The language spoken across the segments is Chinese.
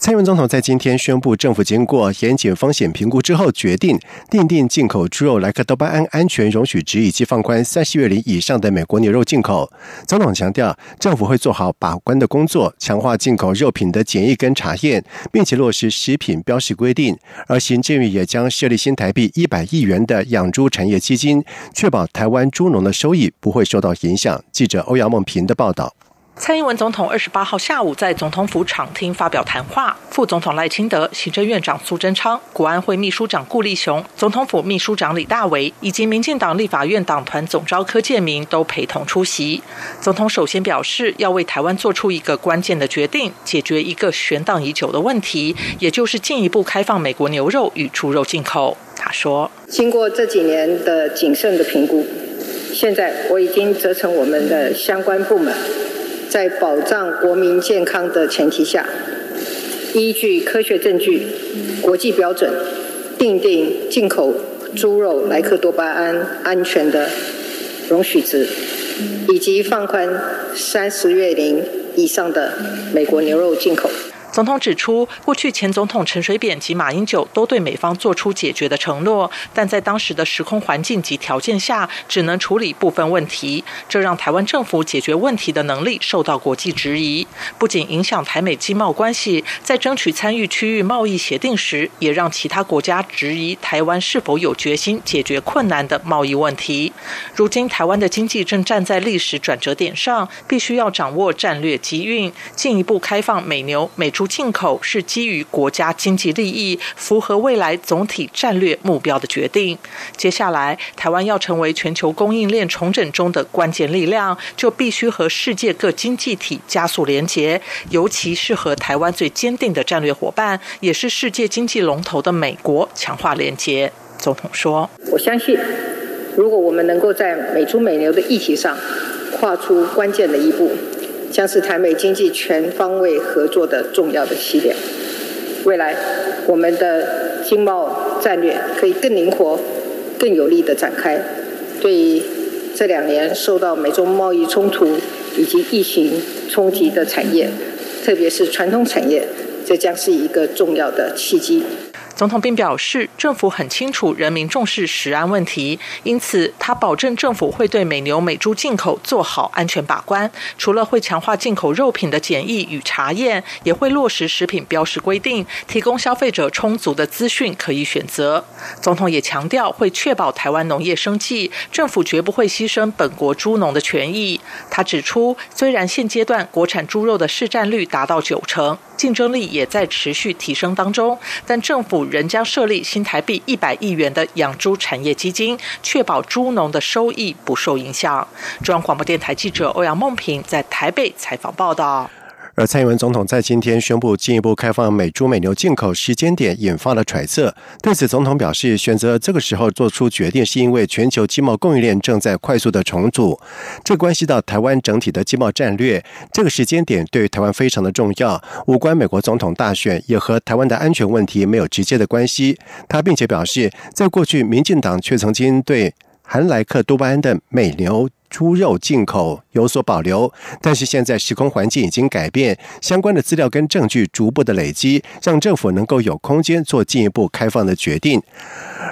蔡英文总统在今天宣布，政府经过严谨风险评估之后，决定订定进口猪肉莱克多巴胺安全容许值，以及放宽三十月龄以上的美国牛肉进口。总统强调，政府会做好把关的工作，强化进口肉品的检疫跟查验，并且落实食品标识规定。而行政院也将设立新台币一百亿元的养猪产业基金，确保台湾猪农的收益不会受到影响。记者欧阳梦平的报道。蔡英文总统二十八号下午在总统府场厅发表谈话，副总统赖清德、行政院长苏贞昌、国安会秘书长顾立雄、总统府秘书长李大为以及民进党立法院党团总召柯建明都陪同出席。总统首先表示，要为台湾做出一个关键的决定，解决一个悬荡已久的问题，也就是进一步开放美国牛肉与猪肉进口。他说：“经过这几年的谨慎的评估，现在我已经责成我们的相关部门。”在保障国民健康的前提下，依据科学证据、国际标准，定定进口猪肉莱克多巴胺安全的容许值，以及放宽三十月龄以上的美国牛肉进口。总统指出，过去前总统陈水扁及马英九都对美方做出解决的承诺，但在当时的时空环境及条件下，只能处理部分问题，这让台湾政府解决问题的能力受到国际质疑。不仅影响台美经贸关系，在争取参与区域贸易协定时，也让其他国家质疑台湾是否有决心解决困难的贸易问题。如今，台湾的经济正站在历史转折点上，必须要掌握战略机运，进一步开放美牛美猪。进口是基于国家经济利益、符合未来总体战略目标的决定。接下来，台湾要成为全球供应链重整中的关键力量，就必须和世界各经济体加速连结，尤其是和台湾最坚定的战略伙伴，也是世界经济龙头的美国强化连结。总统说：“我相信，如果我们能够在美猪美牛的议题上跨出关键的一步。”将是台美经济全方位合作的重要的起点。未来，我们的经贸战略可以更灵活、更有力的展开。对于这两年受到美中贸易冲突以及疫情冲击的产业，特别是传统产业，这将是一个重要的契机。总统并表示，政府很清楚人民重视食安问题，因此他保证政府会对美牛美猪进口做好安全把关。除了会强化进口肉品的检疫与查验，也会落实食品标识规定，提供消费者充足的资讯可以选择。总统也强调，会确保台湾农业生计，政府绝不会牺牲本国猪农的权益。他指出，虽然现阶段国产猪肉的市占率达到九成。竞争力也在持续提升当中，但政府仍将设立新台币一百亿元的养猪产业基金，确保猪农的收益不受影响。中央广播电台记者欧阳梦平在台北采访报道。而蔡英文总统在今天宣布进一步开放美猪美牛进口时间点，引发了揣测。对此，总统表示，选择这个时候做出决定，是因为全球经贸供应链正在快速的重组，这关系到台湾整体的经贸战略。这个时间点对台湾非常的重要，无关美国总统大选，也和台湾的安全问题没有直接的关系。他并且表示，在过去，民进党却曾经对含莱克多巴胺的美牛。猪肉进口有所保留，但是现在时空环境已经改变，相关的资料跟证据逐步的累积，让政府能够有空间做进一步开放的决定。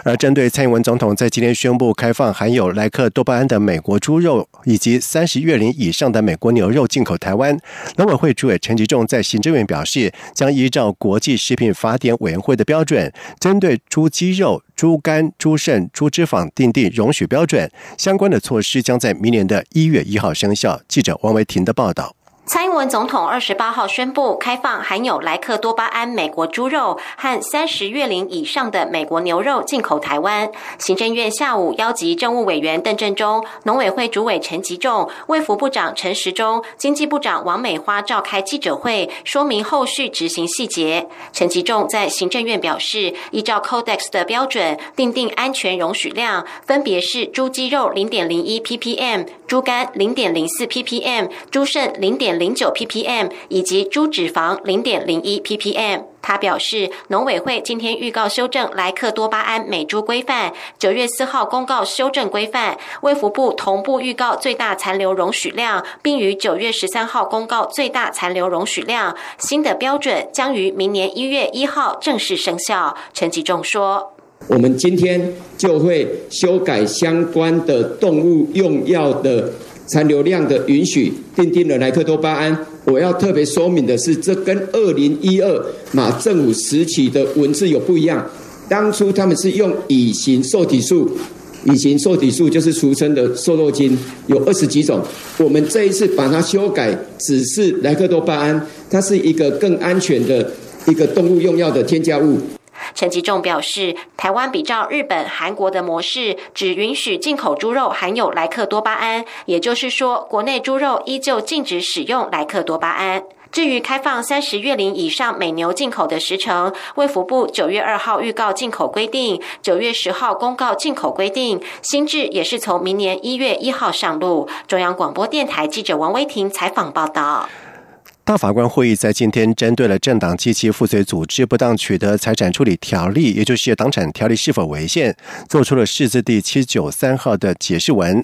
而针对蔡英文总统在今天宣布开放含有莱克多巴胺的美国猪肉以及三十月龄以上的美国牛肉进口台湾，农委会主委陈吉仲在行政院表示，将依照国际食品法典委员会的标准，针对猪肌肉、猪肝、猪肾、猪脂肪订定容许标准，相关的措施将在明年的一月一号生效。记者王维婷的报道。蔡英文总统二十八号宣布开放含有莱克多巴胺美国猪肉和三十月龄以上的美国牛肉进口台湾。行政院下午邀集政务委员邓振中、农委会主委陈吉仲、卫福部长陈时中、经济部长王美花召开记者会，说明后续执行细节。陈吉仲在行政院表示，依照 Codex 的标准，定定安全容许量，分别是猪肌肉零点零一 ppm、猪肝零点零四 ppm、猪肾零点。零九 ppm 以及猪脂肪零点零一 ppm。他表示，农委会今天预告修正莱克多巴胺美猪规范，九月四号公告修正规范。卫福部同步预告最大残留容许量，并于九月十三号公告最大残留容许量。新的标准将于明年一月一号正式生效。陈吉仲说：“我们今天就会修改相关的动物用药的。”残留量的允许，定定了莱克多巴胺。我要特别说明的是，这跟二零一二马政府时期的文字有不一样。当初他们是用乙型受体素，乙型受体素就是俗称的瘦肉精，有二十几种。我们这一次把它修改，只是莱克多巴胺，它是一个更安全的一个动物用药的添加物。陈吉仲表示，台湾比照日本、韩国的模式，只允许进口猪肉含有莱克多巴胺，也就是说，国内猪肉依旧禁止使用莱克多巴胺。至于开放三十月龄以上美牛进口的时程，卫福部九月二号预告进口规定，九月十号公告进口规定，新制也是从明年一月一号上路。中央广播电台记者王威婷采访报道。大法官会议在今天针对了政党及其附随组织不当取得财产处理条例，也就是党产条例是否违宪，做出了释字第七九三号的解释文。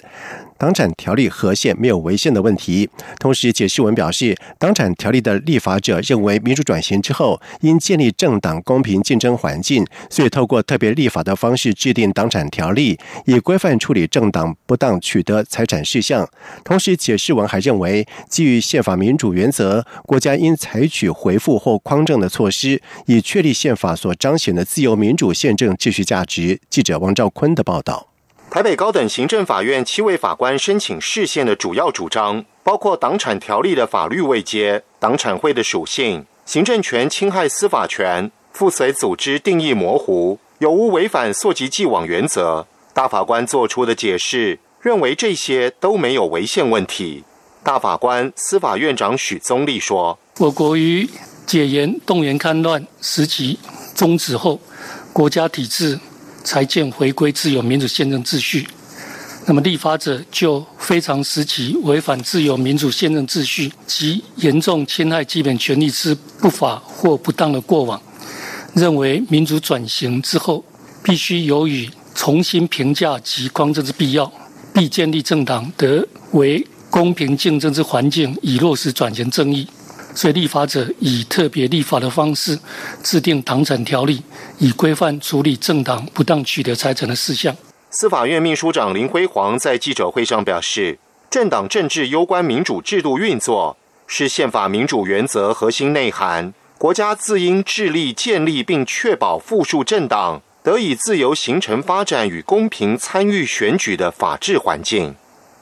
党产条例合宪没有违宪的问题。同时，解释文表示，党产条例的立法者认为，民主转型之后应建立政党公平竞争环境，所以透过特别立法的方式制定党产条例，以规范处理政党不当取得财产事项。同时，解释文还认为，基于宪法民主原则，国家应采取回复或匡正的措施，以确立宪法所彰显的自由民主宪政秩序价值。记者王兆坤的报道。台北高等行政法院七位法官申请释宪的主要主张，包括党产条例的法律未接、党产会的属性、行政权侵害司法权、附随组织定义模糊、有无违反溯及既往原则。大法官作出的解释认为这些都没有违宪问题。大法官司法院长许宗立说：“我国于解严、动员戡乱时期终止后，国家体制。”才见回归自由民主宪政秩序。那么立法者就非常时期违反自由民主宪政秩序及严重侵害基本权利之不法或不当的过往，认为民主转型之后必须由于重新评价及匡正之必要，必建立政党得为公平竞争之环境，以落实转型正义。所以，立法者以特别立法的方式制定党产条例，以规范处理政党不当取得财产的事项。司法院秘书长林辉煌在记者会上表示，政党政治攸关民主制度运作，是宪法民主原则核心内涵。国家自应致力建立并确保复数政党得以自由形成发展与公平参与选举的法治环境。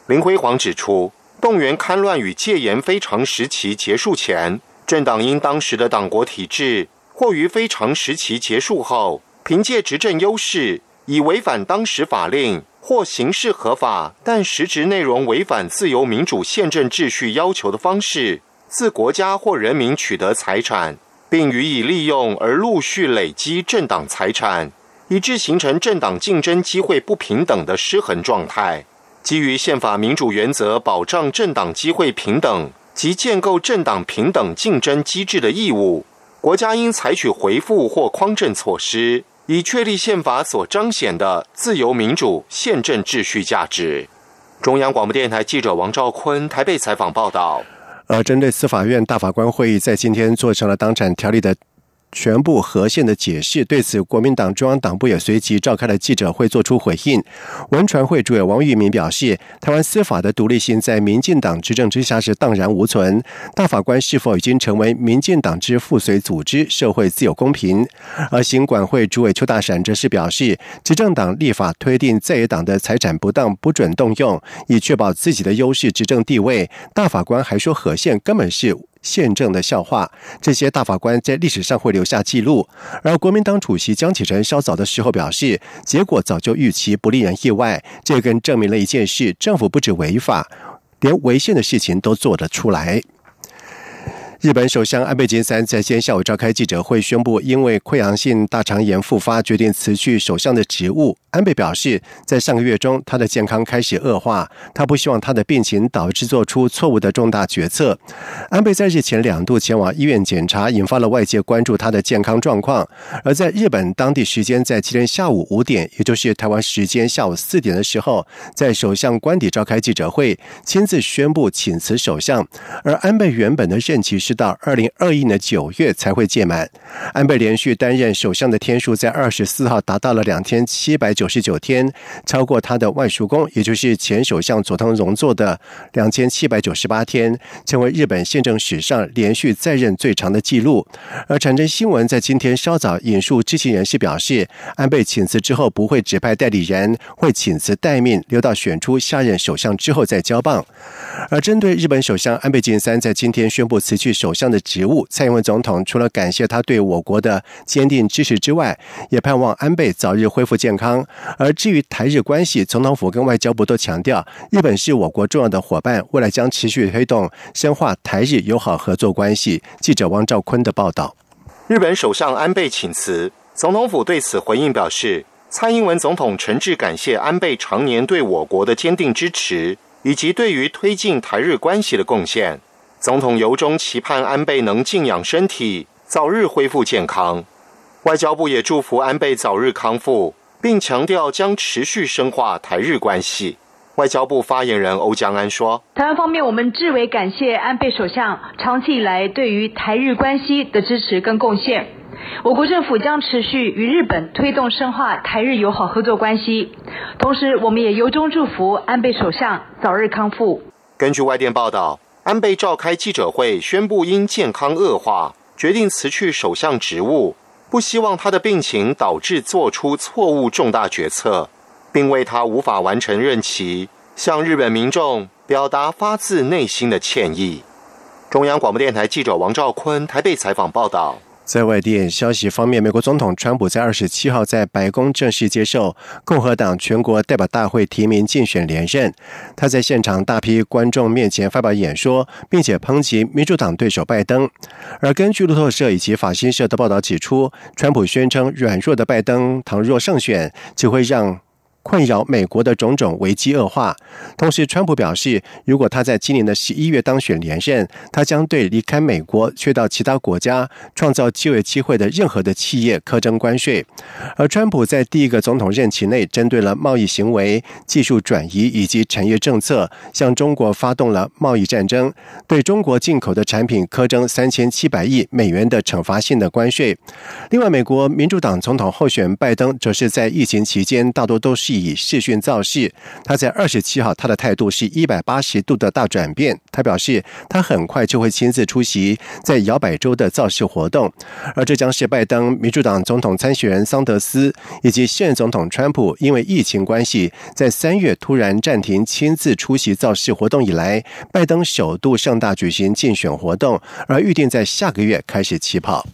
林辉煌指出。动员戡乱与戒严非常时期结束前，政党因当时的党国体制，或于非常时期结束后，凭借执政优势，以违反当时法令或形式合法但实质内容违反自由民主宪政秩序要求的方式，自国家或人民取得财产，并予以利用而陆续累积政党财产，以致形成政党竞争机会不平等的失衡状态。基于宪法民主原则，保障政党机会平等及建构政党平等竞争机制的义务，国家应采取回复或匡正措施，以确立宪法所彰显的自由民主宪政秩序价值。中央广播电台记者王兆坤台北采访报道。而针对司法院大法官会议在今天做成了当产条例的。全部核线的解释。对此，国民党中央党部也随即召开了记者会，作出回应。文传会主委王玉明表示，台湾司法的独立性在民进党执政之下是荡然无存。大法官是否已经成为民进党之附随组织？社会自有公平。而行管会主委邱大闪则是表示，执政党立法推定在野党的财产不当不准动用，以确保自己的优势执政地位。大法官还说，核线根本是。宪政的笑话，这些大法官在历史上会留下记录。而国民党主席江启臣稍早的时候表示，结果早就预期，不令人意外。这更证明了一件事：政府不止违法，连违宪的事情都做得出来。日本首相安倍晋三在今天下午召开记者会，宣布因为溃疡性大肠炎复发，决定辞去首相的职务。安倍表示，在上个月中，他的健康开始恶化，他不希望他的病情导致做出错误的重大决策。安倍在日前两度前往医院检查，引发了外界关注他的健康状况。而在日本当地时间在今天下午五点，也就是台湾时间下午四点的时候，在首相官邸召开记者会，亲自宣布请辞首相。而安倍原本的任期是。直到二零二一年九月才会届满。安倍连续担任首相的天数在二十四号达到了两千七百九十九天，超过他的外叔公，也就是前首相佐藤荣作的两千七百九十八天，成为日本宪政史上连续在任最长的记录。而产生新闻在今天稍早引述知情人士表示，安倍请辞之后不会指派代理人，会请辞待命，留到选出下任首相之后再交棒。而针对日本首相安倍晋三在今天宣布辞去。首相的职务，蔡英文总统除了感谢他对我国的坚定支持之外，也盼望安倍早日恢复健康。而至于台日关系，总统府跟外交部都强调，日本是我国重要的伙伴，未来将持续推动深化台日友好合作关系。记者王兆坤的报道。日本首相安倍请辞，总统府对此回应表示，蔡英文总统诚挚感谢安倍常年对我国的坚定支持，以及对于推进台日关系的贡献。总统由衷期盼安倍能静养身体，早日恢复健康。外交部也祝福安倍早日康复，并强调将持续深化台日关系。外交部发言人欧江安说：“台湾方面，我们至为感谢安倍首相长期以来对于台日关系的支持跟贡献。我国政府将持续与日本推动深化台日友好合作关系，同时我们也由衷祝福安倍首相早日康复。”根据外电报道。安倍召开记者会，宣布因健康恶化，决定辞去首相职务，不希望他的病情导致做出错误重大决策，并为他无法完成任期，向日本民众表达发自内心的歉意。中央广播电台记者王兆坤台北采访报道。在外电消息方面，美国总统川普在二十七号在白宫正式接受共和党全国代表大会提名竞选连任。他在现场大批观众面前发表演说，并且抨击民主党对手拜登。而根据路透社以及法新社的报道指出，川普宣称软弱的拜登倘若胜选，只会让。困扰美国的种种危机恶化。同时，川普表示，如果他在今年的十一月当选连任，他将对离开美国去到其他国家创造就业机会的任何的企业苛征关税。而川普在第一个总统任期内，针对了贸易行为、技术转移以及产业政策，向中国发动了贸易战争，对中国进口的产品苛征三千七百亿美元的惩罚性的关税。另外，美国民主党总统候选拜登则是在疫情期间大多都是。以视讯造势，他在二十七号，他的态度是一百八十度的大转变。他表示，他很快就会亲自出席在摇摆州的造势活动，而这将是拜登、民主党总统参选人桑德斯以及现总统川普因为疫情关系，在三月突然暂停亲自出席造势活动以来，拜登首度盛大举行竞选活动，而预定在下个月开始起跑。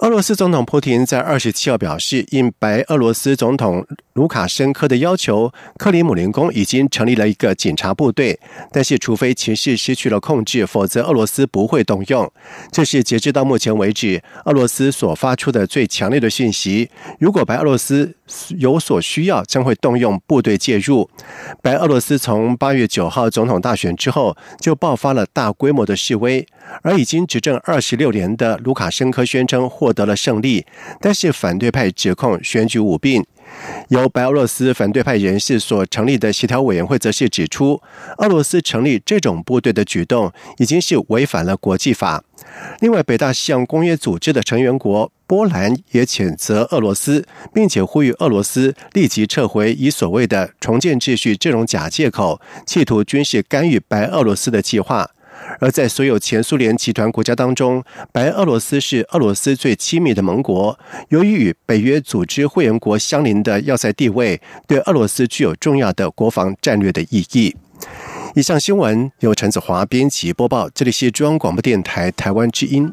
俄罗斯总统普京在二十七号表示，应白俄罗斯总统卢卡申科的要求，克里姆林宫已经成立了一个警察部队。但是，除非情势失去了控制，否则俄罗斯不会动用。这是截至到目前为止，俄罗斯所发出的最强烈的讯息。如果白俄罗斯有所需要，将会动用部队介入。白俄罗斯从八月九号总统大选之后，就爆发了大规模的示威。而已经执政二十六年的卢卡申科宣称获得了胜利，但是反对派指控选举舞弊。由白俄罗斯反对派人士所成立的协调委员会则是指出，俄罗斯成立这种部队的举动已经是违反了国际法。另外，北大西洋公约组织的成员国波兰也谴责俄罗斯，并且呼吁俄罗斯立即撤回以所谓的重建秩序这种假借口，企图军事干预白俄罗斯的计划。而在所有前苏联集团国家当中，白俄罗斯是俄罗斯最亲密的盟国。由于与北约组织会员国相邻的要塞地位，对俄罗斯具有重要的国防战略的意义。以上新闻由陈子华编辑播报，这里是中央广播电台台湾之音。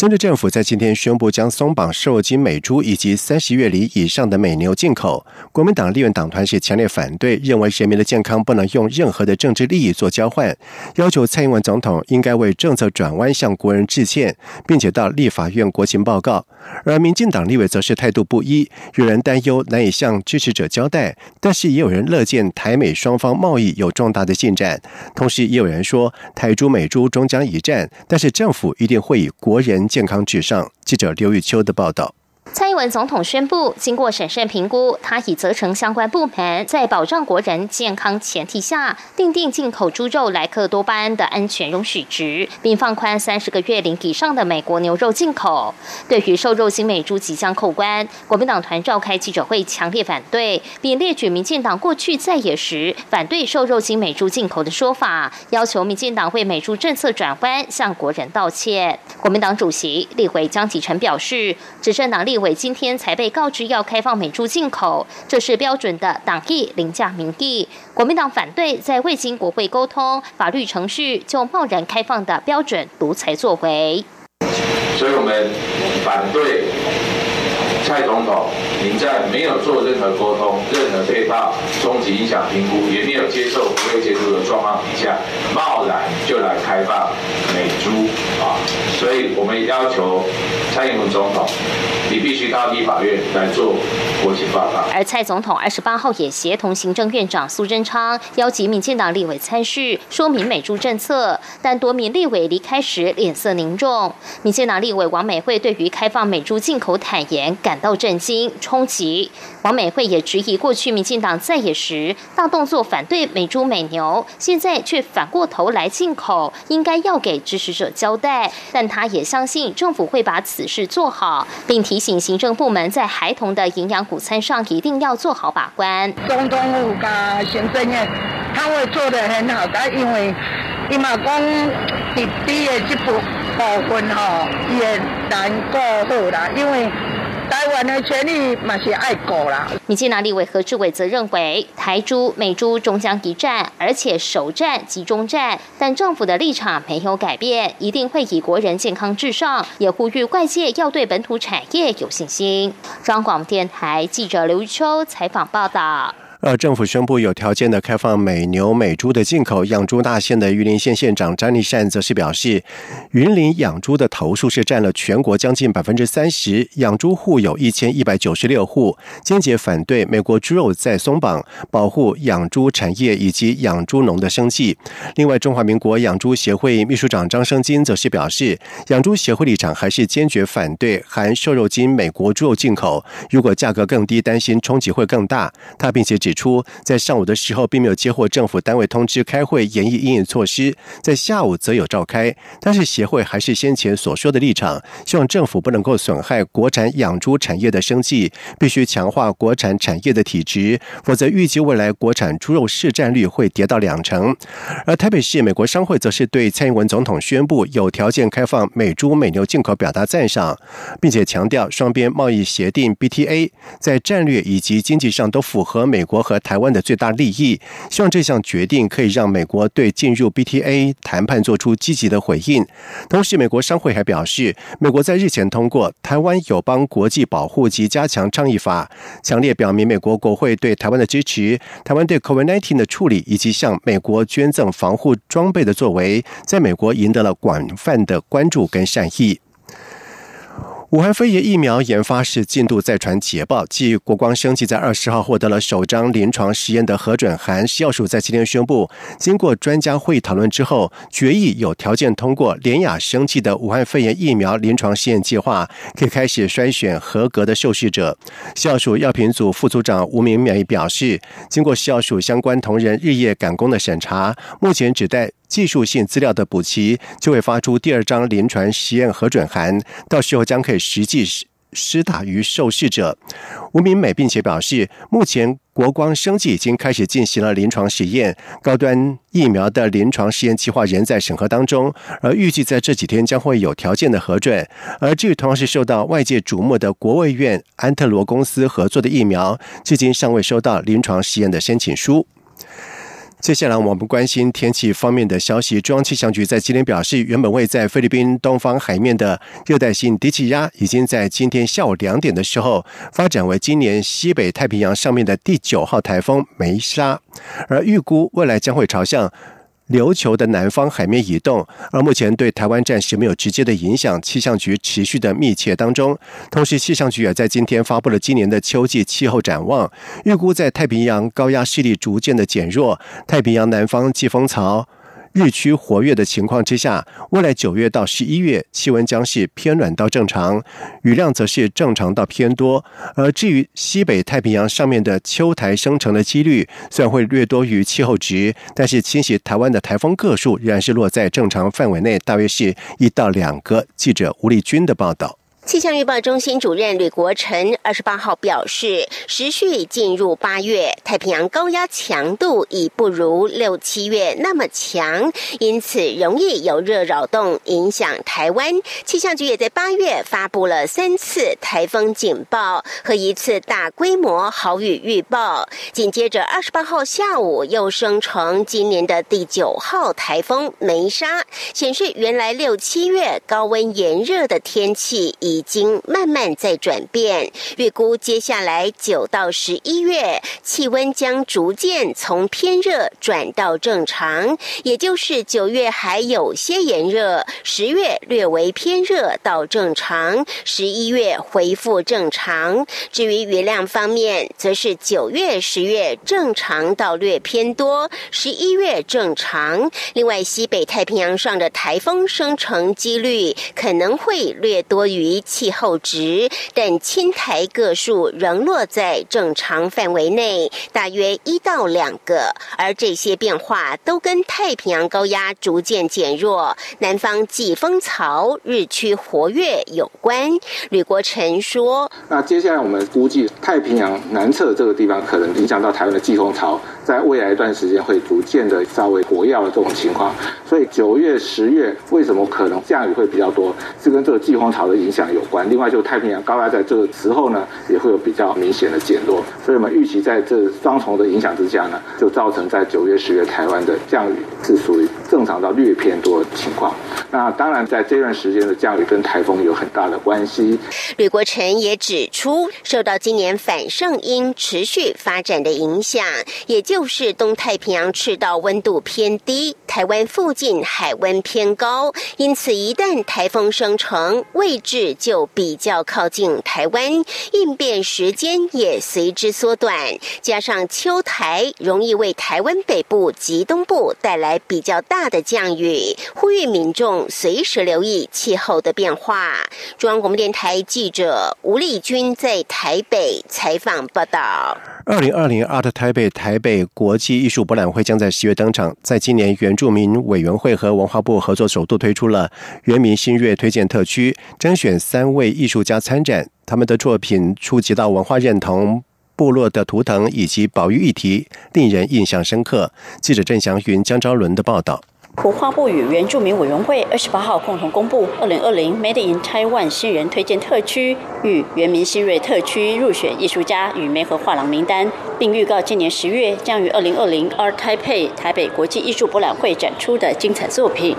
中国政府在今天宣布将松绑瘦肉精美猪以及三十月里以上的美牛进口。国民党立院党团是强烈反对，认为人民的健康不能用任何的政治利益做交换，要求蔡英文总统应该为政策转弯向国人致歉，并且到立法院国情报告。而民进党立委则是态度不一，有人担忧难以向支持者交代，但是也有人乐见台美双方贸易有重大的进展。同时，也有人说台猪美猪终将一战，但是政府一定会以国人。健康至上。记者刘玉秋的报道。蔡英文总统宣布，经过审慎评估，他已责成相关部门在保障国人健康前提下，订定进口猪肉莱克多巴胺的安全容许值，并放宽三十个月龄以上的美国牛肉进口。对于瘦肉精美猪即将扣关，国民党团召开记者会，强烈反对，并列举民进党过去在野时反对瘦肉精美猪进口的说法，要求民进党为美猪政策转弯向国人道歉。国民党主席立委江启臣表示，执政党立委今天才被告知要开放美猪进口，这是标准的党意凌驾民意。国民党反对在未经国会沟通、法律程序就贸然开放的标准独裁作为。所以我们反对蔡总统，您在没有做任何沟通、任何配套、终极影响评估，也没有接受不会接受的状况底下，贸然就来开放美猪啊！所以我们要求蔡英文总统。你必须到立法院来做国情报告。而蔡总统二十八号也协同行政院长苏贞昌邀集民进党立委参叙，说明美猪政策。但多名立委离开时脸色凝重。民进党立委王美惠对于开放美猪进口坦言感到震惊、冲击。王美惠也质疑过去民进党在野时大动作反对美猪美牛，现在却反过头来进口，应该要给支持者交代。但他也相信政府会把此事做好，并提。醒行政部门在孩童的营养午餐上一定要做好把关。总统府跟行政院他会做的很好，但因为伊嘛讲弟弟的这部部分吼也难过好啦，因为。台湾的权利嘛是爱国啦。民进党立委何志伟则认为，台珠、美珠终将一战，而且首战即终战。但政府的立场没有改变，一定会以国人健康至上，也呼吁外界要对本土产业有信心。中广电台记者刘秋采访报道。而政府宣布有条件的开放美牛美猪的进口，养猪大县的榆林县县长张立善则是表示，云林养猪的头数是占了全国将近百分之三十，养猪户有一千一百九十六户，坚决反对美国猪肉再松绑，保护养猪产业以及养猪农的生计。另外，中华民国养猪协会秘书长张生金则是表示，养猪协会立场还是坚决反对含瘦肉精美国猪肉进口，如果价格更低，担心冲击会更大。他并且指。指出，在上午的时候并没有接获政府单位通知开会研议应应措施，在下午则有召开，但是协会还是先前所说的立场，希望政府不能够损害国产养猪产业的生计，必须强化国产产业的体质，否则预计未来国产猪肉市占率会跌到两成。而台北市美国商会则是对蔡英文总统宣布有条件开放美猪美牛进口表达赞赏，并且强调双边贸易协定 BTA 在战略以及经济上都符合美国和台湾的最大利益，希望这项决定可以让美国对进入 BTA 谈判做出积极的回应。同时，美国商会还表示，美国在日前通过《台湾友邦国际保护及加强倡议法》，强烈表明美国国会对台湾的支持，台湾对 COVID-19 的处理以及向美国捐赠防护装备的作为，在美国赢得了广泛的关注跟善意。武汉肺炎疫苗研发是进度再传捷报，继国光生技在二十号获得了首张临床实验的核准函，食药署在今天宣布，经过专家会议讨论之后，决议有条件通过联雅生技的武汉肺炎疫苗临床试验计划，可以开始筛选合格的受试者。食药署药品组副组长吴明美表示，经过食药署相关同仁日夜赶工的审查，目前只待。技术性资料的补齐，就会发出第二张临床实验核准函，到时候将可以实际施施打于受试者。吴明美并且表示，目前国光生技已经开始进行了临床实验，高端疫苗的临床实验计划仍在审核当中，而预计在这几天将会有条件的核准。而至于同样是受到外界瞩目的国卫院安特罗公司合作的疫苗，至今尚未收到临床实验的申请书。接下来，我们关心天气方面的消息。中央气象局在今天表示，原本位在菲律宾东方海面的热带性低气压，已经在今天下午两点的时候发展为今年西北太平洋上面的第九号台风梅沙，而预估未来将会朝向。琉球的南方海面移动，而目前对台湾暂时没有直接的影响。气象局持续的密切当中，同时气象局也在今天发布了今年的秋季气候展望，预估在太平洋高压势力逐渐的减弱，太平洋南方季风槽。日趋活跃的情况之下，未来九月到十一月气温将是偏暖到正常，雨量则是正常到偏多。而至于西北太平洋上面的秋台生成的几率，虽然会略多于气候值，但是侵袭台湾的台风个数仍然是落在正常范围内，大约是一到两个。记者吴立军的报道。气象预报中心主任吕国成二十八号表示，时序进入八月，太平洋高压强度已不如六七月那么强，因此容易有热扰动影响台湾。气象局也在八月发布了三次台风警报和一次大规模豪雨预报。紧接着二十八号下午又生成今年的第九号台风梅沙，显示原来六七月高温炎热的天气已。已经慢慢在转变，预估接下来九到十一月气温将逐渐从偏热转到正常，也就是九月还有些炎热，十月略为偏热到正常，十一月恢复正常。至于雨量方面，则是九月、十月正常到略偏多，十一月正常。另外，西北太平洋上的台风生成几率可能会略多于。气候值，但青苔个数仍落在正常范围内，大约一到两个。而这些变化都跟太平洋高压逐渐减弱、南方季风槽日趋活跃有关。吕国成说：“那接下来我们估计，太平洋南侧这个地方可能影响到台湾的季风槽。”在未来一段时间会逐渐的稍微活跃的这种情况，所以九月、十月为什么可能降雨会比较多，是跟这个季风潮的影响有关。另外，就太平洋高压在这个时候呢，也会有比较明显的减弱。所以我们预期在这双重的影响之下呢，就造成在九月、十月台湾的降雨是属于正常到略偏多的情况。那当然，在这段时间的降雨跟台风有很大的关系。吕国成也指出，受到今年反圣婴持续发展的影响，也。就是东太平洋赤道温度偏低，台湾附近海温偏高，因此一旦台风生成，位置就比较靠近台湾，应变时间也随之缩短。加上秋台容易为台湾北部及东部带来比较大大的降雨，呼吁民众随时留意气候的变化。中央广播电台记者吴丽君在台北采访报道。二零二零 Art 台北台北国际艺术博览会将在十月登场。在今年，原住民委员会和文化部合作，首度推出了原民新月推荐特区，甄选三位艺术家参展。他们的作品触及到文化认同、部落的图腾以及保育议题，令人印象深刻。记者郑祥云、江昭伦的报道。文化部与原住民委员会二十八号共同公布二零二零 Made in Taiwan 新人推荐特区与原名新锐特区入选艺术家与梅河画廊名单，并预告今年十月将于二零二零 Art Taipei 台北国际艺术博览会展出的精彩作品。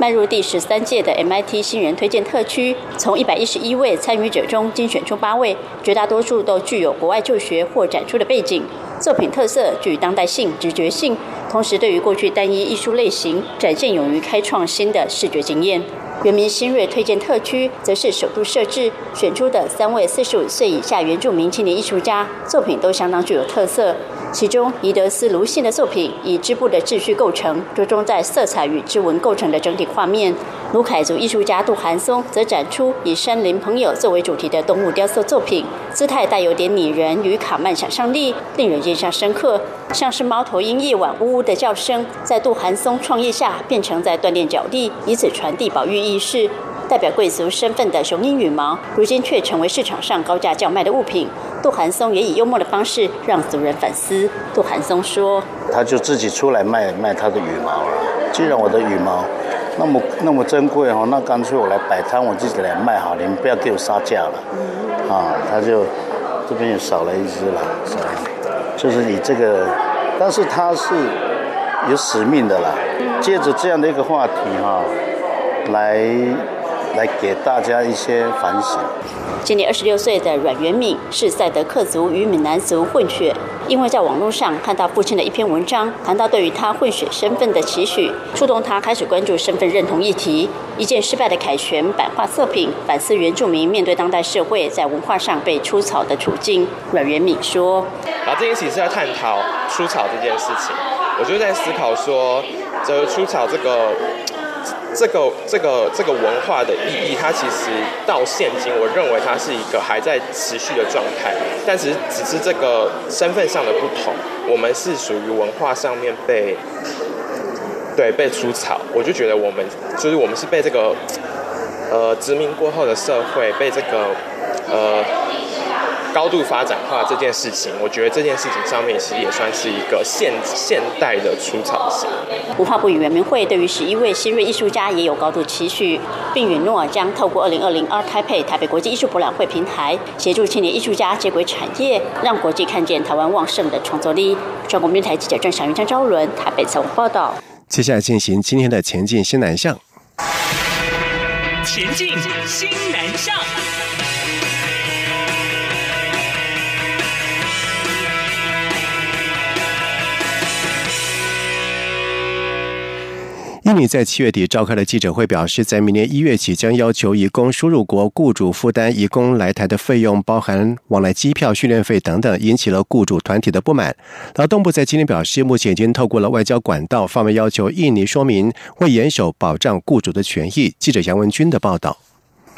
迈入第十三届的 MIT 新人推荐特区，从一百一十一位参与者中精选出八位，绝大多数都具有国外就学或展出的背景，作品特色具当代性、直觉性，同时对于过去单一艺术类型展现勇于开创新的视觉经验。原民新锐推荐特区则是首度设置，选出的三位四十五岁以下原住民青年艺术家作品都相当具有特色。其中，宜德斯卢信的作品以织布的秩序构成，着重在色彩与织纹构成的整体画面。卢凯族艺术家杜寒松则展出以山林朋友作为主题的动物雕塑作品，姿态带有点拟人与卡曼想象力，令人印象深刻。像是猫头鹰夜晚呜呜的叫声，在杜寒松创意下变成在锻炼脚力，以此传递保育意识。代表贵族身份的雄鹰羽毛，如今却成为市场上高价叫卖的物品。杜寒松也以幽默的方式让族人反思。杜寒松说：“他就自己出来卖卖他的羽毛了。既然我的羽毛那么那么珍贵哦，那干脆我来摆摊，我自己来卖好，你们不要给我杀价了。啊，他就这边也少了一只了，就是你这个，但是他是有使命的啦。借着这样的一个话题哈，来。”来给大家一些反省。今年二十六岁的阮元敏是赛德克族与闽南族混血，因为在网络上看到父亲的一篇文章，谈到对于他混血身份的期许，触动他开始关注身份认同议题。一件失败的凯旋版画作品，反思原住民面对当代社会在文化上被出草的处境。阮元敏说：“然后这件事情是在探讨出草这件事情，我就在思考说，这出草这个。”这个这个这个文化的意义，它其实到现今，我认为它是一个还在持续的状态。但是只是这个身份上的不同，我们是属于文化上面被对被出草。我就觉得我们就是我们是被这个呃殖民过后的社会被这个呃。高度发展化这件事情，我觉得这件事情上面其实也算是一个现现代的出草型。文化部与圆明会对于十一位新锐艺术家也有高度期许，并允诺将透过二零二零 Art Taipei 台北国际艺术博览会平台，协助青年艺术家接轨产业，让国际看见台湾旺盛的创作力。中国电台记者郑祥云、张昭伦台北采访报道。接下来进行今天的前进新南向。前进新南向。印尼在七月底召开了记者会，表示在明年一月起将要求移工输入国雇主负担移工来台的费用，包含往来机票、训练费等等，引起了雇主团体的不满。劳动部在今天表示，目前已经透过了外交管道，方面要求印尼说明会严守保障雇主的权益。记者杨文军的报道。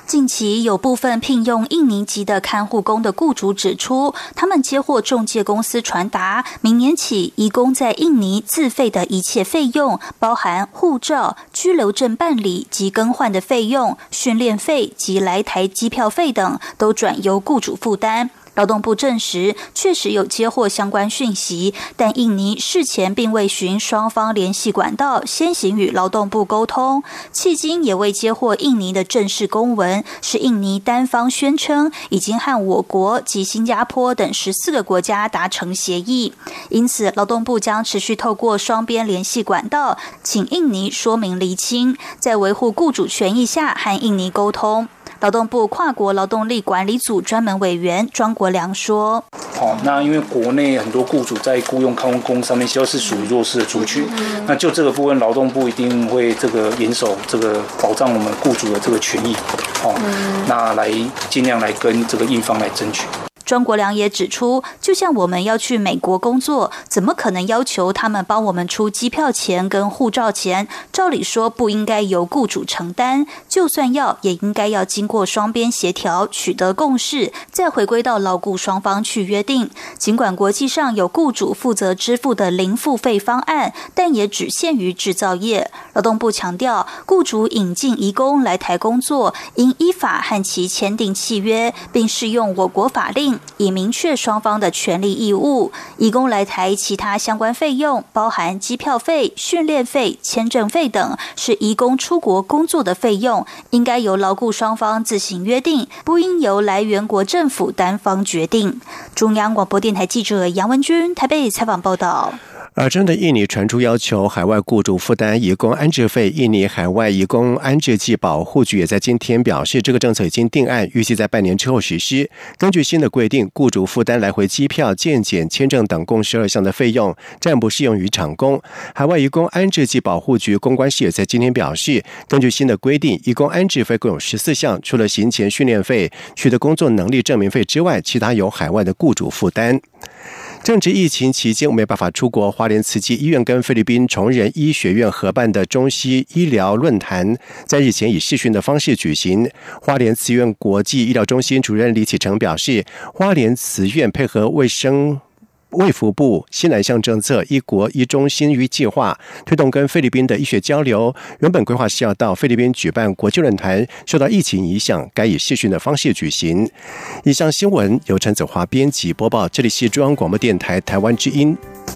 近期有部分聘用印尼籍的看护工的雇主指出，他们接获中介公司传达，明年起，移工在印尼自费的一切费用，包含护照、居留证办理及更换的费用、训练费及来台机票费等，都转由雇主负担。劳动部证实，确实有接获相关讯息，但印尼事前并未寻双方联系管道，先行与劳动部沟通。迄今也未接获印尼的正式公文，是印尼单方宣称已经和我国及新加坡等十四个国家达成协议。因此，劳动部将持续透过双边联系管道，请印尼说明厘清，在维护雇主权益下和印尼沟通。劳动部跨国劳动力管理组专门委员庄国良说：“哦，那因为国内很多雇主在雇佣看护工上面，都是属于弱势的族群。那就这个部分，劳动部一定会这个严守这个保障我们雇主的这个权益。哦，那来尽量来跟这个印方来争取。”庄国良也指出，就像我们要去美国工作，怎么可能要求他们帮我们出机票钱跟护照钱？照理说不应该由雇主承担，就算要，也应该要经过双边协调，取得共识，再回归到劳雇双方去约定。尽管国际上有雇主负责支付的零付费方案，但也只限于制造业。劳动部强调，雇主引进移工来台工作，应依法和其签订契约，并适用我国法令，以明确双方的权利义务。移工来台其他相关费用，包含机票费、训练费、签证费等，是移工出国工作的费用，应该由劳雇双方自行约定，不应由来源国政府单方决定。中央广播电台记者杨文君台北采访报道。而针对印尼传出要求海外雇主负担移工安置费，印尼海外移工安置及保护局也在今天表示，这个政策已经定案，预计在半年之后实施。根据新的规定，雇主负担来回机票、健检、签证等共十二项的费用，暂不适用于厂工。海外移工安置及保护局公关室也在今天表示，根据新的规定，移工安置费共有十四项，除了行前训练费、取得工作能力证明费之外，其他由海外的雇主负担。正值疫情期间，没办法出国。花莲慈济医院跟菲律宾崇仁医学院合办的中西医疗论坛，在日前以视讯的方式举行。花莲慈院国际医疗中心主任李启成表示，花莲慈院配合卫生。卫福部西南向政策“一国一中心”于计划推动跟菲律宾的医学交流。原本规划是要到菲律宾举办国际论坛，受到疫情影响，改以视讯的方式举行。以上新闻由陈子华编辑播报，这里是中央广播电台台湾之音。